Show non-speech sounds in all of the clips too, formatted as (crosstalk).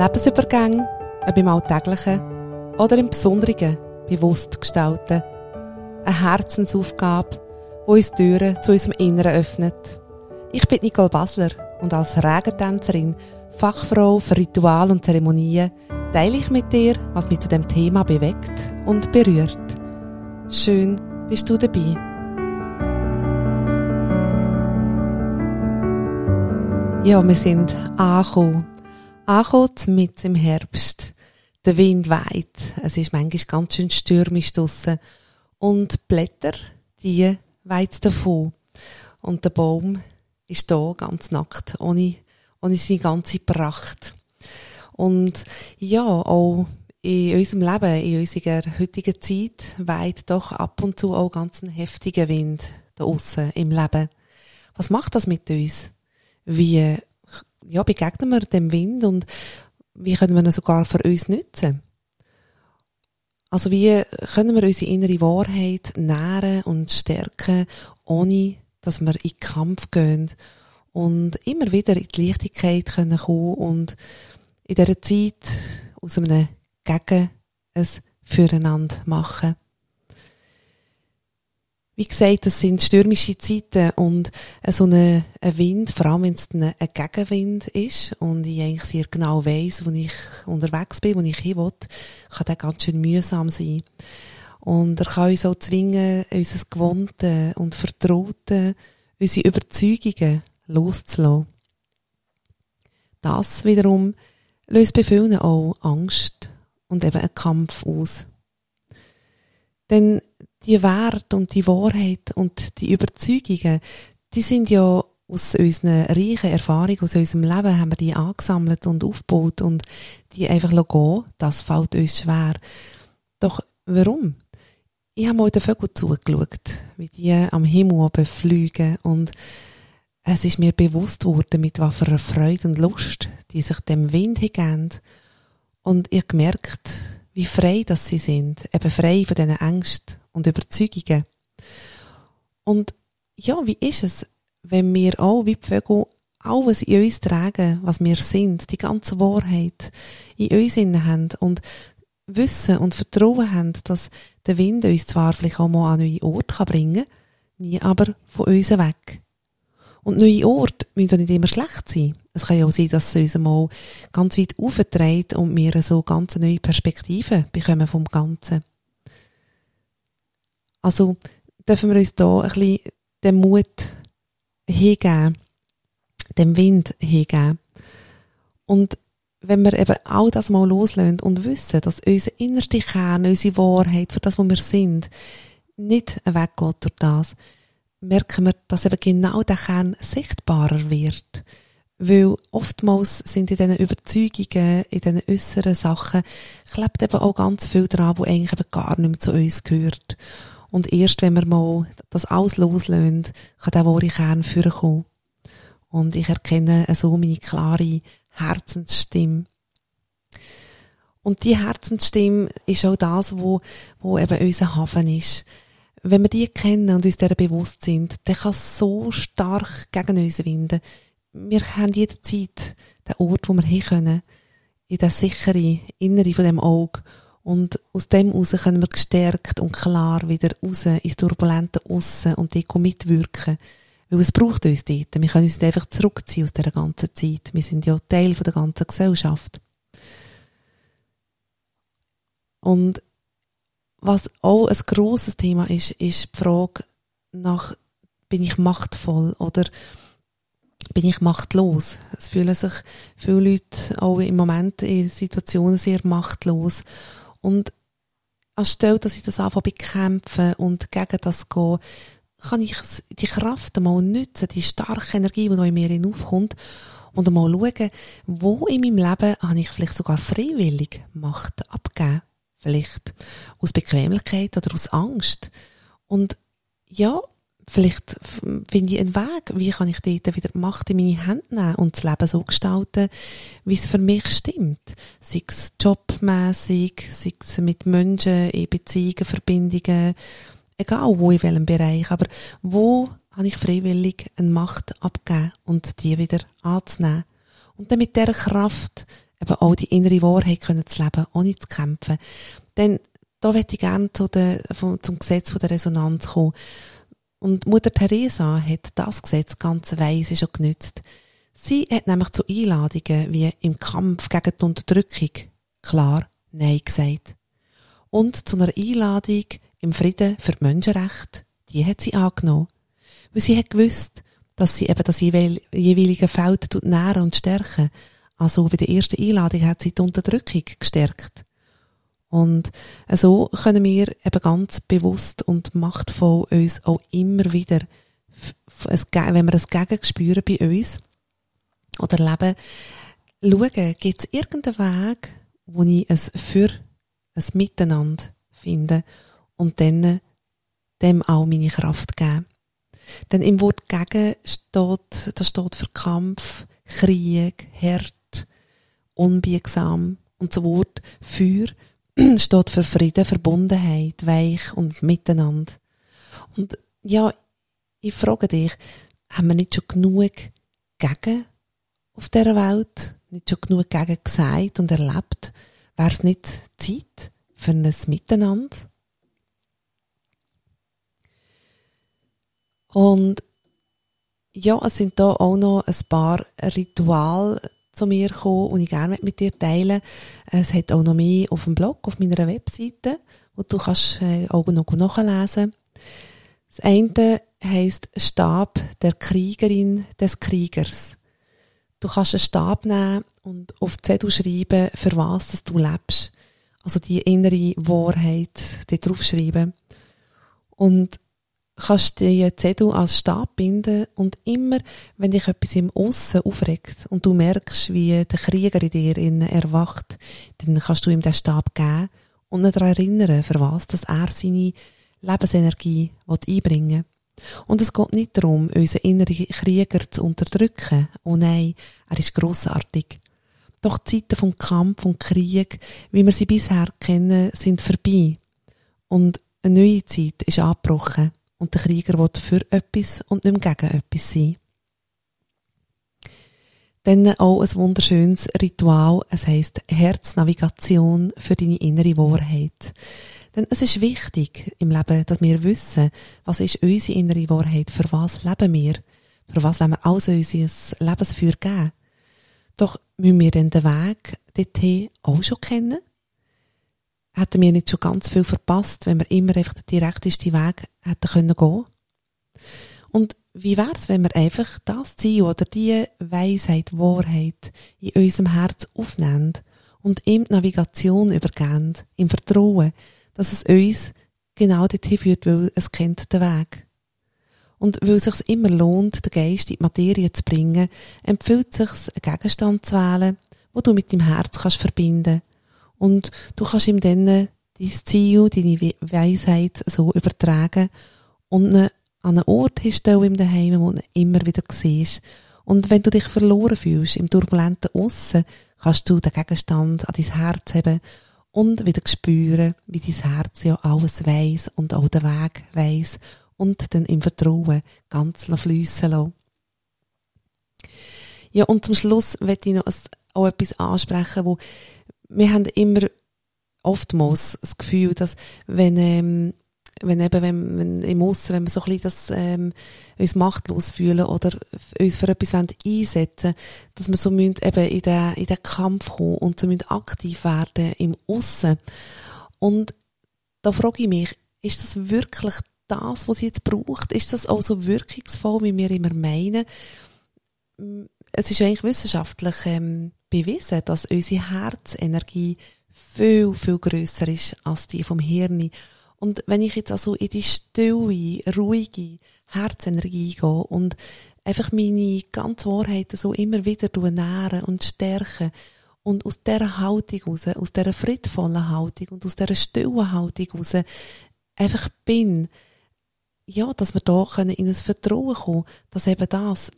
Lebensübergänge, ob im Alltäglichen oder im Besonderen, bewusst gestalten. Eine Herzensaufgabe, die uns Türen zu unserem Inneren öffnet. Ich bin Nicole Basler und als Regentänzerin, Fachfrau für Ritual und Zeremonien, teile ich mit dir, was mich zu dem Thema bewegt und berührt. Schön bist du dabei. Ja, wir sind angekommen angekommen, mit im Herbst. Der Wind weht. Es ist manchmal ganz schön stürmisch draussen. Und die Blätter, die weht davon. Und der Baum ist da ganz nackt, ohne, ohne seine ganze Pracht. Und ja, auch in unserem Leben, in unserer heutigen Zeit, weht doch ab und zu auch ganz ein heftiger Wind da im Leben. Was macht das mit uns? Wie ja, begegnen wir dem Wind und wie können wir ihn sogar für uns nutzen? Also wie können wir unsere innere Wahrheit nähren und stärken, ohne dass wir in den Kampf gehen und immer wieder in die Leichtigkeit können kommen und in dieser Zeit aus einem Gegen ein Füreinander machen. Wie gesagt, das sind stürmische Zeiten und so ein Wind, vor allem wenn es ein Gegenwind ist und ich eigentlich sehr genau weiss, wo ich unterwegs bin, wo ich hin will, kann der ganz schön mühsam sein. Und er kann uns auch zwingen, unser Gewohnte und Vertraute, unsere Überzeugungen loszulassen. Das wiederum löst bei vielen auch Angst und eben einen Kampf aus. Denn die Werte und die Wahrheit und die Überzeugungen, die sind ja aus unseren reichen Erfahrungen, aus unserem Leben haben wir die angesammelt und aufgebaut und die einfach gehen, das fällt uns schwer. Doch warum? Ich habe mal den Vögeln zugeschaut, wie die am Himmel oben fliegen und es ist mir bewusst worden, mit einer Freude und Lust die sich dem Wind hingeben. Und ich gemerkt, wie frei das sie sind, eben frei von diesen Ängsten und Überzeugungen. Und ja, wie ist es, wenn wir auch wie Vögel alles in uns tragen, was wir sind, die ganze Wahrheit in uns haben und wissen und Vertrauen haben, dass der Wind uns zwar vielleicht auch mal an neue Orte bringen kann, nie aber von uns weg. Und neue Orte müssen nicht immer schlecht sein. Es kann ja auch sein, dass es uns mal ganz weit aufdreht und wir so ganz neue Perspektiven bekommen vom Ganzen. Also dürfen wir uns da ein bisschen den Mut hingeben, dem Wind hingeben. Und wenn wir eben all das mal loslösen und wissen, dass unser innerste Kern, unsere Wahrheit, für das, wo wir sind, nicht weggeht durch das, merken wir, dass eben genau der Kern sichtbarer wird. Weil oftmals sind in diesen Überzeugungen, in diesen äußeren Sachen, klebt eben auch ganz viel dran, wo eigentlich eben gar nicht mehr zu uns gehört. Und erst wenn wir mal das alles loslösen, kann der wahre Kern vorkommen. Und ich erkenne so meine klare Herzensstimme. Und die Herzensstimme ist auch das, wo, wo eben unser Hafen ist. Wenn wir die kennen und uns dieser bewusst sind, dann kann so stark gegen uns winden. Wir haben jederzeit den Ort, wo wir hin können, in der sichere Innere von dem Auge. Und aus dem heraus können wir gestärkt und klar wieder raus ins turbulente Aussen und dort mitwirken. Weil es braucht uns dort. Wir können uns einfach zurückziehen aus dieser ganzen Zeit. Wir sind ja Teil der ganzen Gesellschaft. Und was auch ein grosses Thema ist, ist die Frage nach, bin ich machtvoll oder bin ich machtlos? Es fühlen sich viele Leute auch im Moment in Situationen sehr machtlos. Und anstelle, dass ich das anfange bekämpfen und gegen das gehe, kann ich die Kraft einmal nutzen, die starke Energie, die noch in mir hinaufkommt, und einmal schauen, wo in meinem Leben habe ich vielleicht sogar freiwillig Macht abgegeben. Vielleicht aus Bequemlichkeit oder aus Angst. Und ja, vielleicht finde ich einen Weg, wie kann ich dort wieder die Macht in meine Hände nehmen und das Leben so gestalten, wie es für mich stimmt. Sei es jobmässig, sei es mit Menschen, in Beziehungen, Verbindungen, egal wo, in welchem Bereich, aber wo habe ich freiwillig eine Macht abgegeben und die wieder anzunehmen. Und dann mit dieser Kraft eben auch die innere Wahrheit können zu leben, ohne zu kämpfen. Denn da möchte ich gerne zu der, zum Gesetz von der Resonanz kommen. Und Mutter Teresa hat das Gesetz ganz weise schon genützt. Sie hat nämlich zu Einladungen wie im Kampf gegen die Unterdrückung klar Nein gesagt. Und zu einer Einladung im Frieden für die Menschenrechte, die hat sie angenommen. Weil sie hat gewusst, dass sie eben das jeweilige Feld nähren und stärken. Also bei der ersten Einladung hat sie die Unterdrückung gestärkt. Und so können wir eben ganz bewusst und machtvoll uns auch immer wieder, wenn wir ein Gegenspüren bei uns oder leben, schauen, gibt es irgendeinen Weg, wo ich es für ein Miteinander finde und dann dem auch meine Kraft geben. Denn im Wort gegen steht, das steht für Kampf, Krieg, Herd, unbiegsam. Und das Wort für (clears throat) steht für Frieden, Verbundenheit, Weich und Miteinander. Und ja, ich frage dich, haben wir nicht schon genug gegen auf dieser Welt, nicht schon genug gegen gesagt und erlebt? Wäre es nicht Zeit für ein Miteinander? Und ja, es sind da auch noch ein paar Rituale zu mir gekommen und ich gerne mit dir teilen. Es hat auch noch mehr auf dem Blog, auf meiner Webseite, wo du kannst äh, auch noch nachlesen. Das eine heisst Stab der Kriegerin des Kriegers. Du kannst einen Stab nehmen und auf die Zettel schreiben, für was du lebst. Also die innere Wahrheit, die draufschreiben. Und kannst die Zettel als Stab binden und immer, wenn dich etwas im Aussen aufregt und du merkst, wie der Krieger in dir innen erwacht, dann kannst du ihm den Stab geben und ihn daran erinnern, für was dass er seine Lebensenergie einbringen will. Und es geht nicht darum, unseren inneren Krieger zu unterdrücken. Oh nein, er ist grossartig. Doch die Zeiten vom Kampf und Krieg, wie wir sie bisher kennen, sind vorbei. Und eine neue Zeit ist angebrochen. Und der Krieger will für etwas und nicht mehr gegen etwas sein. Dann auch ein wunderschönes Ritual. Es heisst Herznavigation für deine innere Wahrheit. Denn es ist wichtig im Leben, dass wir wissen, was ist unsere innere Wahrheit, für was leben wir, für was wollen wir also unser Lebensführ geben. Doch müssen wir den Weg dorthin auch schon kennen? Hätten wir nicht schon ganz viel verpasst, wenn wir immer einfach den direktesten Weg hätten können gehen? Und wie wär's, wenn wir einfach das Ziel oder die Weisheit, Wahrheit in unserem Herz aufnehmen und ihm die Navigation übergeben, im Vertrauen, dass es uns genau dorthin führt, weil es kennt den Weg. Und weil es sich immer lohnt, den Geist in die Materie zu bringen, empfiehlt es sich, einen Gegenstand zu wählen, wo du mit deinem Herz kannst verbinden Und du kannst ihm dann dein Ziel, deine Weisheit so übertragen und ihn an einen Ort hinstellen im Daheim, wo du immer wieder siehst. Und wenn du dich verloren fühlst im turbulenten Aussen, kannst du den Gegenstand an dein Herz haben und wieder spüren, wie dein Herz ja alles weiss und auch den Weg weiss und dann im Vertrauen ganz fliessen lassen. Ja, und zum Schluss möchte ich noch auch etwas ansprechen, wo wir haben immer oftmals das Gefühl, dass wenn ähm, wenn eben, wenn, wenn im Aussen, wenn wir so ein bisschen das, ähm, uns machtlos fühlen oder uns für etwas einsetzen dass wir so müssen eben in den, in den Kampf kommen und so müssen aktiv werden im Aussen. Und da frage ich mich, ist das wirklich das, was sie jetzt braucht? Ist das auch so wirkungsvoll, wie wir immer meinen? Es ist eigentlich wissenschaftlich ähm, bewiesen, dass unsere Herzenergie viel, viel grösser ist als die vom Hirn. Und wenn ich jetzt also in die stille, ruhige Herzenergie gehe und einfach meine ganze Wahrheit so immer wieder nähren und stärken und aus dieser Haltung raus, aus dieser friedvollen Haltung und aus dieser stillen Haltung raus einfach bin, ja, dass wir da können in ein Vertrauen kommen, dass eben das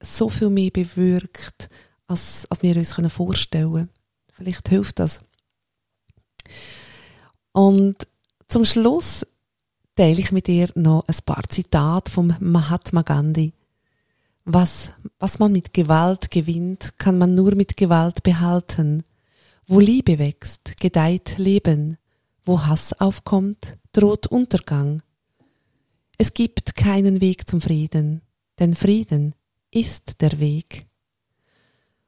so viel mehr bewirkt, als, als wir uns können vorstellen. Vielleicht hilft das. Und zum Schluss teile ich mit dir noch ein paar Zitate vom Mahatma Gandhi. Was, was man mit Gewalt gewinnt, kann man nur mit Gewalt behalten. Wo Liebe wächst, gedeiht Leben. Wo Hass aufkommt, droht Untergang. Es gibt keinen Weg zum Frieden, denn Frieden ist der Weg.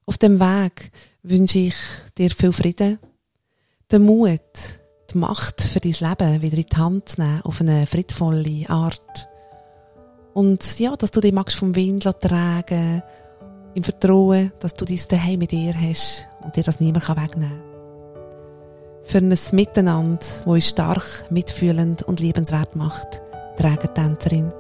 Auf dem Weg wünsche ich dir viel Frieden, den Mut, die Macht für dein Leben wieder in die Hand zu nehmen, auf eine friedvolle Art. Und ja, dass du dich magst vom Wind tragen im Vertrauen, dass du dein Daheim mit dir hast und dir das niemand wegnehmen kann. Für ein Miteinander, das uns stark, mitfühlend und liebenswert macht, tragen Tänzerin